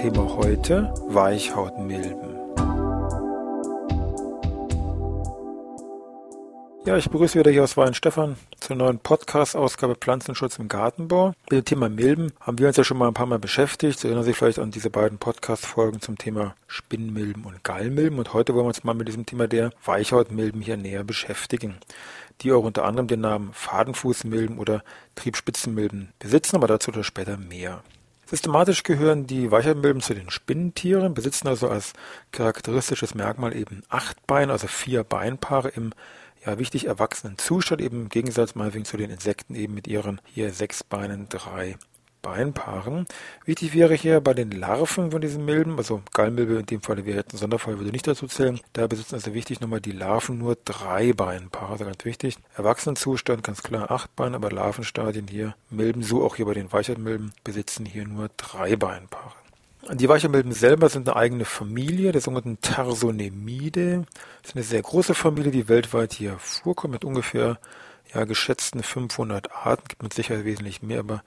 Thema heute Weichhautmilben. Ja, ich begrüße wieder hier aus Weinstefan zur neuen Podcast-Ausgabe Pflanzenschutz im Gartenbau. Mit dem Thema Milben haben wir uns ja schon mal ein paar Mal beschäftigt. Sie erinnern sich vielleicht an diese beiden Podcast-Folgen zum Thema Spinnmilben und Gallmilben. Und heute wollen wir uns mal mit diesem Thema der Weichhautmilben hier näher beschäftigen, die auch unter anderem den Namen Fadenfußmilben oder Triebspitzenmilben besitzen, aber dazu später mehr. Systematisch gehören die Weichheitmilben zu den Spinnentieren, besitzen also als charakteristisches Merkmal eben acht Beine, also vier Beinpaare im ja, wichtig erwachsenen Zustand, eben im Gegensatz meinetwegen zu den Insekten eben mit ihren hier sechs Beinen drei Beinpaaren. Wichtig wäre hier bei den Larven von diesen Milben, also Gallmilbe in dem Fall wäre jetzt ein Sonderfall, würde nicht dazu zählen. Da besitzen also wichtig nochmal die Larven nur drei Beinpaare, also ganz wichtig. Erwachsenenzustand ganz klar acht Beine, aber Larvenstadien hier, Milben, so auch hier bei den Weichheitmilben, besitzen hier nur drei Beinpaare. Die Weichheitmilben selber sind eine eigene Familie, der sogenannten Tarsonemidae. Das ist eine sehr große Familie, die weltweit hier vorkommt, mit ungefähr ja, geschätzten 500 Arten, gibt mit Sicherheit wesentlich mehr, aber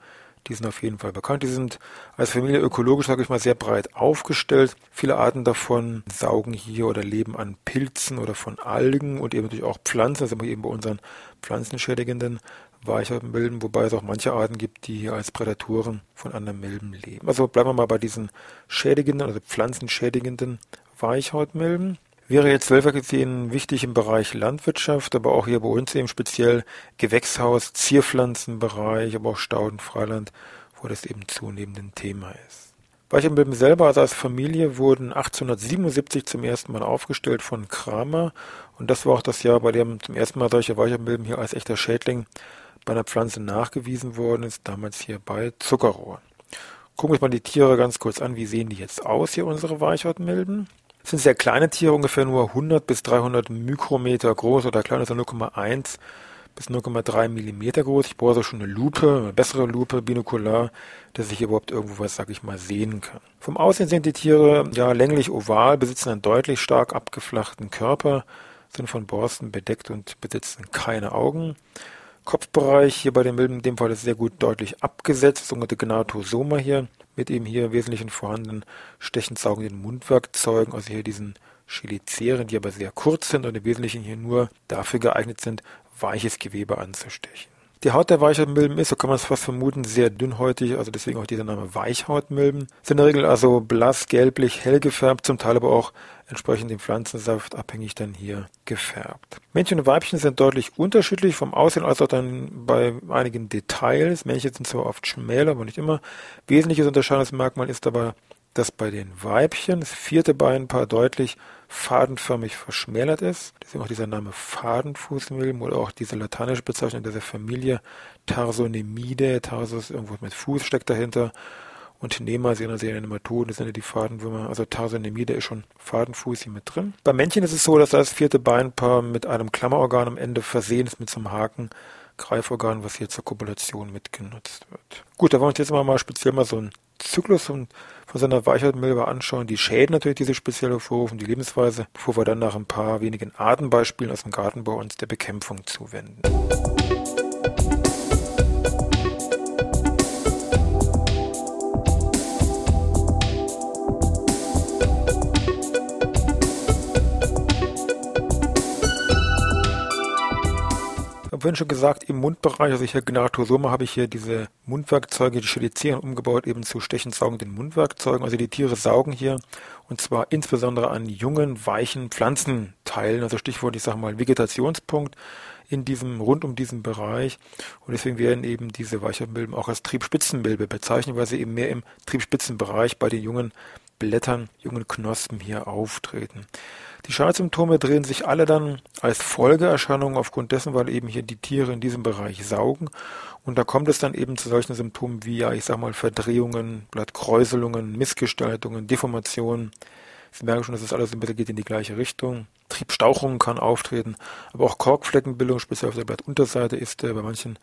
die sind auf jeden Fall bekannt. Die sind als Familie ökologisch, sage ich mal, sehr breit aufgestellt. Viele Arten davon saugen hier oder leben an Pilzen oder von Algen und eben natürlich auch Pflanzen, also eben bei unseren pflanzenschädigenden Weichhautmilben, wobei es auch manche Arten gibt, die hier als Prädatoren von anderen Milben leben. Also bleiben wir mal bei diesen schädigenden, also pflanzenschädigenden Weichhautmilben. Wäre jetzt weltweit gesehen wichtig im Bereich Landwirtschaft, aber auch hier bei uns eben speziell Gewächshaus, Zierpflanzenbereich, aber auch Stauden, Freiland, wo das eben zunehmend ein Thema ist. Weichemilben selber, also als Familie, wurden 1877 zum ersten Mal aufgestellt von Kramer und das war auch das Jahr, bei dem zum ersten Mal solche Weichemilben hier als echter Schädling bei einer Pflanze nachgewiesen worden ist, damals hier bei Zuckerrohr. Gucken wir uns mal die Tiere ganz kurz an. Wie sehen die jetzt aus, hier unsere Weichhautmilben? Das sind sehr kleine Tiere, ungefähr nur 100 bis 300 Mikrometer groß oder kleiner als 0,1 bis 0,3 Millimeter groß. Ich brauche also schon eine Lupe, eine bessere Lupe, binokular, dass ich überhaupt irgendwo was, sag ich mal, sehen kann. Vom Aussehen sind die Tiere ja länglich oval, besitzen einen deutlich stark abgeflachten Körper, sind von Borsten bedeckt und besitzen keine Augen. Kopfbereich hier bei den Milben in dem Fall ist sehr gut deutlich abgesetzt, sogenannte Gnatosoma hier, mit eben hier wesentlichen vorhandenen stechend saugenden Mundwerkzeugen, also hier diesen Cheliceren, die aber sehr kurz sind und im Wesentlichen hier nur dafür geeignet sind, weiches Gewebe anzustechen. Die Haut der Weichhautmilben ist, so kann man es fast vermuten, sehr dünnhäutig, also deswegen auch dieser Name Weichhautmilben. Sind in der Regel also blass, gelblich, hell gefärbt, zum Teil aber auch entsprechend dem Pflanzensaft abhängig dann hier gefärbt. Männchen und Weibchen sind deutlich unterschiedlich vom Aussehen als auch dann bei einigen Details. Männchen sind zwar oft schmäler, aber nicht immer. Wesentliches Unterscheidungsmerkmal ist aber, dass bei den Weibchen das vierte Beinpaar deutlich fadenförmig verschmälert ist. Deswegen auch dieser Name Fadenfußmilben oder auch diese lateinische Bezeichnung dieser Familie Tarsonemidae. Tarsus irgendwo mit Fuß steckt dahinter. Und Nema sehen also Nematoden, das sind ja die Fadenwürmer. Also Tarsonemide ist schon Fadenfuß hier mit drin. Beim Männchen ist es so, dass das vierte Beinpaar mit einem Klammerorgan am Ende versehen ist mit so einem Haken. Greiforgan, was hier zur Kopulation mitgenutzt wird. Gut, da wollen wir uns jetzt mal, speziell mal so einen Zyklus von, von seiner Weichheitmilbe anschauen, die Schäden natürlich, diese speziell hervorrufen, die Lebensweise, bevor wir dann nach ein paar wenigen Artenbeispielen aus dem Gartenbau uns der Bekämpfung zuwenden. Vorhin schon gesagt, im Mundbereich, also hier Gnatosoma, habe ich hier diese Mundwerkzeuge, die Cheliceren umgebaut eben zu stechend saugenden Mundwerkzeugen. Also die Tiere saugen hier und zwar insbesondere an jungen, weichen Pflanzenteilen. Also Stichwort, ich sage mal, Vegetationspunkt in diesem, rund um diesen Bereich. Und deswegen werden eben diese Weichhautmilben auch als Triebspitzenmilbe bezeichnet, weil sie eben mehr im Triebspitzenbereich bei den jungen Blättern, jungen Knospen hier auftreten. Die Schadsymptome drehen sich alle dann als Folgeerscheinungen aufgrund dessen, weil eben hier die Tiere in diesem Bereich saugen. Und da kommt es dann eben zu solchen Symptomen wie, ja, ich sag mal, Verdrehungen, Blattkräuselungen, Missgestaltungen, Deformationen. Sie merken schon, dass das alles ein bisschen geht in die gleiche Richtung. Triebstauchungen kann auftreten, aber auch Korkfleckenbildung, speziell auf der Blattunterseite, ist äh, bei manchen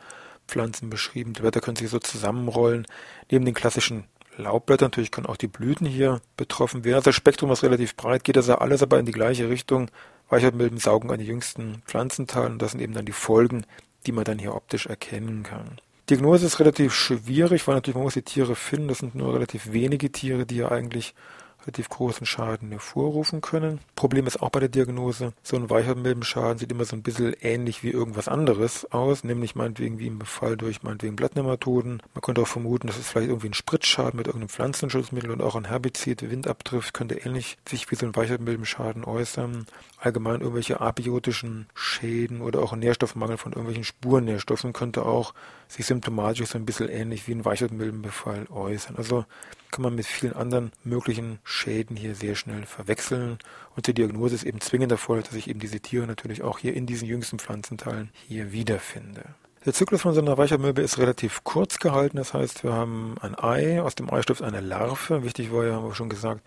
Pflanzen beschrieben. Die Blätter können sich so zusammenrollen. Neben den klassischen Laubblättern natürlich können auch die Blüten hier betroffen werden. Also das Spektrum ist relativ breit, geht also alles aber in die gleiche Richtung. Weichheitmilben saugen an die jüngsten Pflanzenteilen und das sind eben dann die Folgen, die man dann hier optisch erkennen kann. Diagnose ist relativ schwierig, weil natürlich man muss die Tiere finden. Das sind nur relativ wenige Tiere, die ja eigentlich relativ großen Schaden hervorrufen können. Problem ist auch bei der Diagnose, so ein Weichhautmilbenschaden sieht immer so ein bisschen ähnlich wie irgendwas anderes aus, nämlich meinetwegen wie im Befall durch meinetwegen Blattnematoden. Man könnte auch vermuten, dass es vielleicht irgendwie ein Spritzschaden mit irgendeinem Pflanzenschutzmittel und auch ein Herbizid, Windabdrift, könnte ähnlich sich wie so ein Weichhautmilbenschaden äußern. Allgemein irgendwelche abiotischen Schäden oder auch ein Nährstoffmangel von irgendwelchen Spurnährstoffen könnte auch sich symptomatisch so ein bisschen ähnlich wie ein Weichhautmilbenbefall äußern. Also kann man mit vielen anderen möglichen Schäden hier sehr schnell verwechseln. Und die Diagnose ist eben zwingend erfolgt, dass ich eben diese Tiere natürlich auch hier in diesen jüngsten Pflanzenteilen hier wiederfinde. Der Zyklus von so einer Weichermilbe ist relativ kurz gehalten. Das heißt, wir haben ein Ei, aus dem Ei eine Larve. Wichtig war ja, haben wir schon gesagt,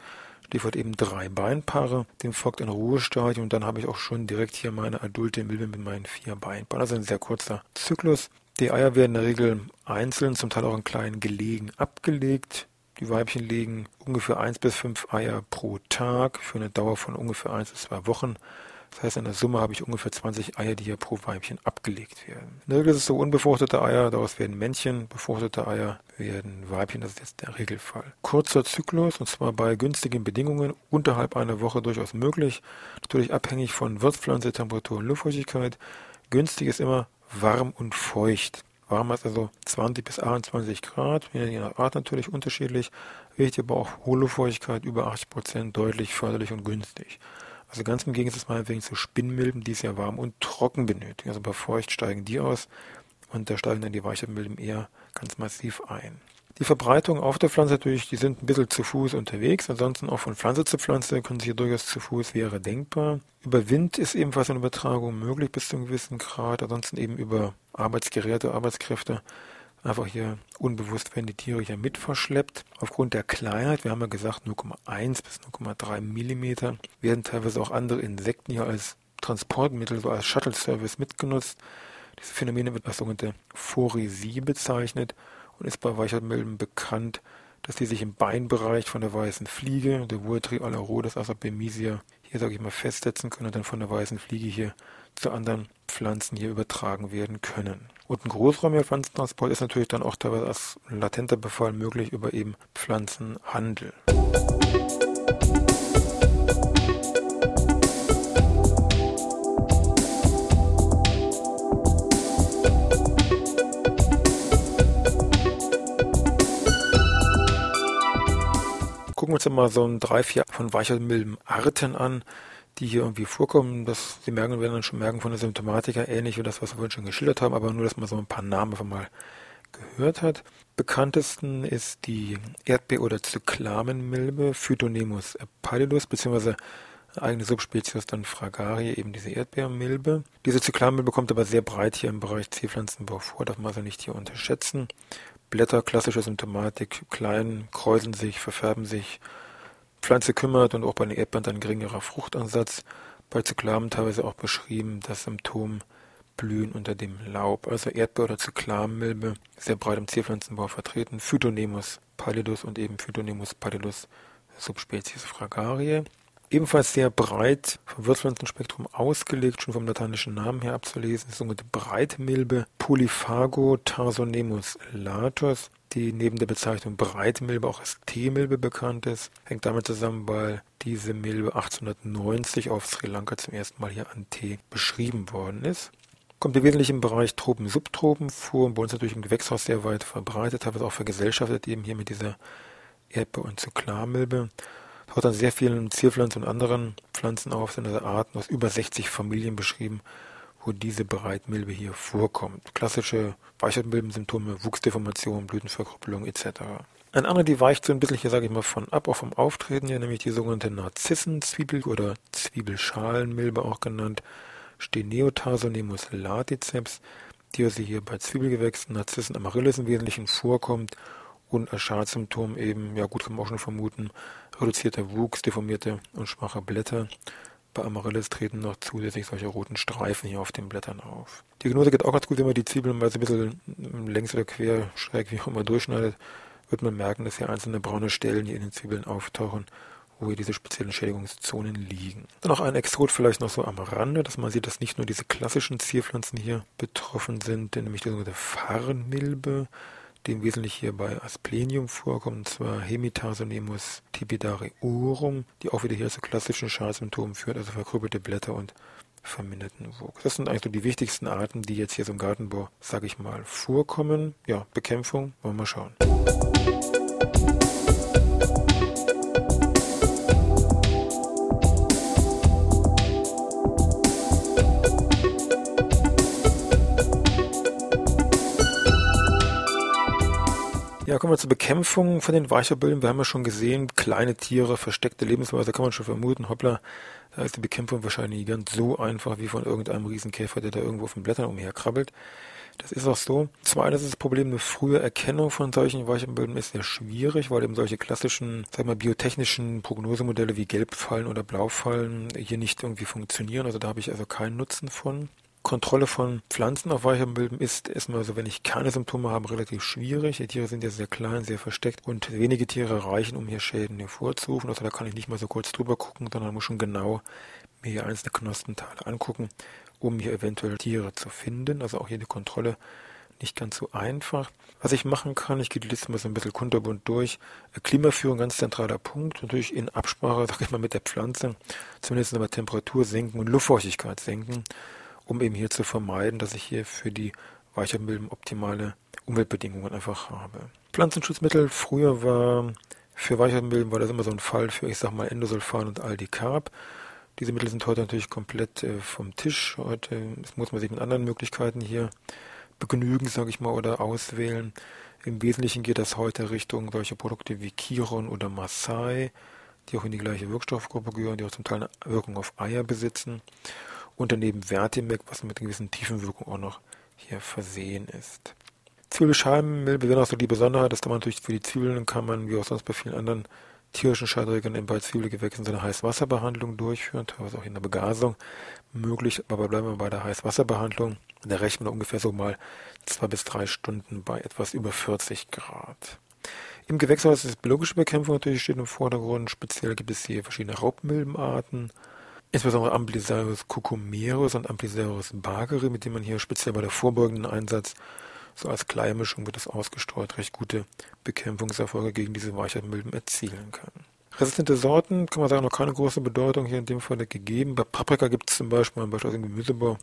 Stichwort eben drei Beinpaare. Dem folgt ein Ruhestadium und dann habe ich auch schon direkt hier meine adulte Milbe mit meinen vier Beinpaaren. Also ein sehr kurzer Zyklus. Die Eier werden in der Regel einzeln, zum Teil auch in kleinen Gelegen abgelegt. Die Weibchen legen ungefähr eins bis fünf Eier pro Tag für eine Dauer von ungefähr eins bis zwei Wochen. Das heißt, in der Summe habe ich ungefähr 20 Eier, die hier pro Weibchen abgelegt werden. In Regel ist es so unbefruchtete Eier, daraus werden Männchen, befruchtete Eier werden Weibchen, das ist jetzt der Regelfall. Kurzer Zyklus, und zwar bei günstigen Bedingungen, unterhalb einer Woche durchaus möglich. Natürlich abhängig von Wirtspflanze, Temperatur und Luftfeuchtigkeit. Günstig ist immer warm und feucht. Warm heißt also 20 bis 28 Grad, je nach Art natürlich unterschiedlich. Wichtig aber auch hohe Luftfeuchtigkeit über 80 Prozent, deutlich förderlich und günstig. Also ganz im Gegensatz meinetwegen zu Spinnmilben, die es ja warm und trocken benötigen. Also bei Feucht steigen die aus und da steigen dann die Weichmilben eher ganz massiv ein. Die Verbreitung auf der Pflanze natürlich, die sind ein bisschen zu Fuß unterwegs. Ansonsten auch von Pflanze zu Pflanze können sie durchaus zu Fuß wäre denkbar. Über Wind ist ebenfalls eine Übertragung möglich bis zu einem gewissen Grad. Ansonsten eben über Arbeitsgeräte, Arbeitskräfte. Einfach hier unbewusst werden die Tiere hier mit verschleppt. Aufgrund der Kleinheit, wir haben ja gesagt 0,1 bis 0,3 Millimeter, werden teilweise auch andere Insekten hier als Transportmittel, so als Shuttle-Service mitgenutzt. Diese Phänomene wird als sogenannte Phoresie bezeichnet und ist bei Weichheitmilben bekannt, dass die sich im Beinbereich von der weißen Fliege, der Vuatri alarodes Asapemisia, hier sage ich mal festsetzen können und dann von der weißen Fliege hier zu anderen Pflanzen hier übertragen werden können. Und ein großräumiger Pflanzentransport ist natürlich dann auch teilweise als latenter Befall möglich über eben Pflanzenhandel. gucken uns mal so ein drei, vier von Weichselmilbenarten an, die hier irgendwie vorkommen. Das Sie merken, werden dann schon merken von der Symptomatik her ähnlich wie das, was wir vorhin schon geschildert haben, aber nur, dass man so ein paar Namen einfach mal gehört hat. Bekanntesten ist die Erdbeer- oder Zyklamenmilbe Phytonemus pallidus, beziehungsweise eine eigene Subspezies dann Fragarie, eben diese Erdbeermilbe. Diese Zyklamenmilbe kommt aber sehr breit hier im Bereich Zierpflanzenbau vor, darf man also nicht hier unterschätzen. Blätter, klassische Symptomatik, klein, kräuseln sich, verfärben sich. Pflanze kümmert und auch bei den Erdbeeren dann geringerer Fruchtansatz. Bei Zyklamen teilweise auch beschrieben das Symptom Blühen unter dem Laub. Also Erdbeer- oder Zyklamenmilbe, sehr breit im Zierpflanzenbau vertreten. Phytonemus pallidus und eben Phytonemus pallidus Subspezies fragarie. Ebenfalls sehr breit vom Wirtspflanzenspektrum ausgelegt, schon vom lateinischen Namen her abzulesen, die sogenannte Breitmilbe Polyphago tarsonemus latus, die neben der Bezeichnung Breitmilbe auch als Teemilbe bekannt ist. Hängt damit zusammen, weil diese Milbe 1890 auf Sri Lanka zum ersten Mal hier an Tee beschrieben worden ist. Kommt im Wesentlichen im Bereich Tropen, Subtropen vor und bei uns natürlich im Gewächshaus sehr weit verbreitet, teilweise auch vergesellschaftet eben hier mit dieser Erdbe- und Zyklarmilbe taucht an sehr vielen Zierpflanzen und anderen Pflanzen auf, sind also Arten aus über 60 Familien beschrieben, wo diese Breitmilbe hier vorkommt. Klassische Weichheitmilbensymptome, Wuchsdeformation, Blütenverkrüppelung etc. Ein anderer, die weicht so ein bisschen hier, sage ich mal, von ab, auch vom Auftreten hier, nämlich die sogenannte Narzissenzwiebel oder Zwiebelschalenmilbe auch genannt, Steneotarsonemus laticeps, die also hier bei Zwiebelgewächsen, Narzissen, Amaryllis im Wesentlichen vorkommt und als Schadsymptom eben, ja gut kann man auch schon vermuten, reduzierter Wuchs, deformierte und schwache Blätter. Bei Amaryllis treten noch zusätzlich solche roten Streifen hier auf den Blättern auf. Die Diagnose geht auch ganz gut, wenn man die Zwiebeln mal so ein bisschen längs oder quer, schräg, wie auch immer durchschneidet, wird man merken, dass hier einzelne braune Stellen hier in den Zwiebeln auftauchen, wo hier diese speziellen Schädigungszonen liegen. Dann noch ein Exot vielleicht noch so am Rande, dass man sieht, dass nicht nur diese klassischen Zierpflanzen hier betroffen sind, nämlich die sogenannte Farnmilbe, die im Wesentlichen hier bei Asplenium vorkommt, und zwar Hemitarsonemus tipidariorum, die auch wieder hier zu klassischen Schadsymptomen führt, also verkrüppelte Blätter und verminderten Wuchs. Das sind eigentlich so die wichtigsten Arten, die jetzt hier so im Gartenbau, sage ich mal, vorkommen. Ja, Bekämpfung, wollen wir mal schauen. Kommen wir zur Bekämpfung von den Weicherböllen. Wir haben ja schon gesehen, kleine Tiere, versteckte Lebensweise, kann man schon vermuten. Hoppla, da ist die Bekämpfung wahrscheinlich nicht ganz so einfach wie von irgendeinem Riesenkäfer, der da irgendwo auf den Blättern umherkrabbelt. Das ist auch so. Zum einen ist das Problem, eine frühe Erkennung von solchen Weicherböllen ist sehr schwierig, weil eben solche klassischen, sag mal, biotechnischen Prognosemodelle wie Gelbfallen oder Blaufallen hier nicht irgendwie funktionieren. Also da habe ich also keinen Nutzen von. Kontrolle von Pflanzen auf Weichernmilben ist erstmal so, wenn ich keine Symptome habe, relativ schwierig. Die Tiere sind ja sehr klein, sehr versteckt und wenige Tiere reichen, um hier Schäden hervorzurufen. Also da kann ich nicht mal so kurz drüber gucken, sondern muss schon genau mir hier einzelne Knospenteile angucken, um hier eventuell Tiere zu finden. Also auch hier die Kontrolle nicht ganz so einfach. Was ich machen kann, ich gehe die Liste mal so ein bisschen kunterbunt durch. Klimaführung, ganz zentraler Punkt. Natürlich in Absprache, sag ich mal, mit der Pflanze. Zumindest aber Temperatur senken und Luftfeuchtigkeit senken um eben hier zu vermeiden, dass ich hier für die Weichermilben optimale Umweltbedingungen einfach habe. Pflanzenschutzmittel, früher war für Weichermilben war das immer so ein Fall für, ich sag mal, Endosulfan und Aldicarb. Diese Mittel sind heute natürlich komplett äh, vom Tisch. Heute muss man sich mit anderen Möglichkeiten hier begnügen, sage ich mal, oder auswählen. Im Wesentlichen geht das heute Richtung solche Produkte wie Chiron oder Maasai, die auch in die gleiche Wirkstoffgruppe gehören, die auch zum Teil eine Wirkung auf Eier besitzen und daneben Vertimec, was mit einer gewissen Tiefenwirkung auch noch hier versehen ist. Zwiebelscheibenmilbe wäre auch so die Besonderheit, dass man natürlich für die Zwiebeln kann man, wie auch sonst bei vielen anderen tierischen Scheidrägern bei Zwiebelgewächsen so eine Heißwasserbehandlung durchführen, teilweise auch in der Begasung möglich, aber bleiben wir bei der Heißwasserbehandlung. Da rechnen wir ungefähr so mal zwei bis drei Stunden bei etwas über 40 Grad. Im Gewächshaus ist biologische Bekämpfung natürlich steht im Vordergrund. Speziell gibt es hier verschiedene Raubmilbenarten, Insbesondere Amblisaurus cucumerus und Amblisaurus bageri, mit dem man hier speziell bei der vorbeugenden Einsatz so als Kleimischung wird es ausgestreut, recht gute Bekämpfungserfolge gegen diese Weichheitmilben erzielen kann. Resistente Sorten kann man sagen, noch keine große Bedeutung hier in dem Fall gegeben. Bei Paprika gibt es zum Beispiel, beispielsweise im Gemüsebau,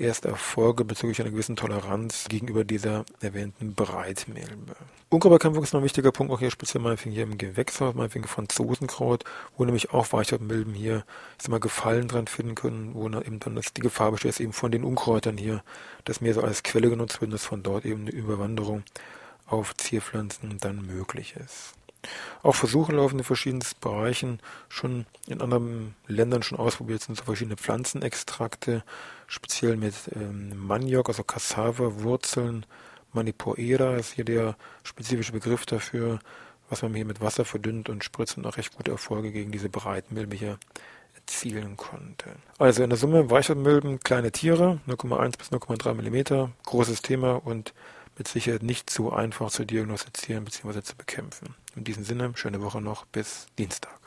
erste Erfolge bezüglich einer gewissen Toleranz gegenüber dieser erwähnten Breitmilbe. Unkrautbekämpfung ist noch ein wichtiger Punkt, auch hier speziell meinetwegen hier im Gewächshaus, meinetwegen Franzosenkraut, wo nämlich auch Weichhautmilben hier, ich sag mal, Gefallen dran finden können, wo dann eben dann die Gefahr besteht, dass eben von den Unkräutern hier, das mehr so als Quelle genutzt wird, dass von dort eben eine Überwanderung auf Zierpflanzen dann möglich ist. Auch Versuche laufen in verschiedenen Bereichen schon in anderen Ländern schon ausprobiert sind so verschiedene Pflanzenextrakte, speziell mit ähm, Maniok, also Cassava, Wurzeln, Manipoera ist hier der spezifische Begriff dafür, was man hier mit Wasser verdünnt und spritzt und auch recht gute Erfolge gegen diese Breitmilbe hier erzielen konnte. Also in der Summe Weichselmilben, kleine Tiere, 0,1 bis 0,3 Millimeter, großes Thema und mit Sicherheit nicht so einfach zu diagnostizieren bzw. zu bekämpfen. In diesem Sinne, schöne Woche noch, bis Dienstag.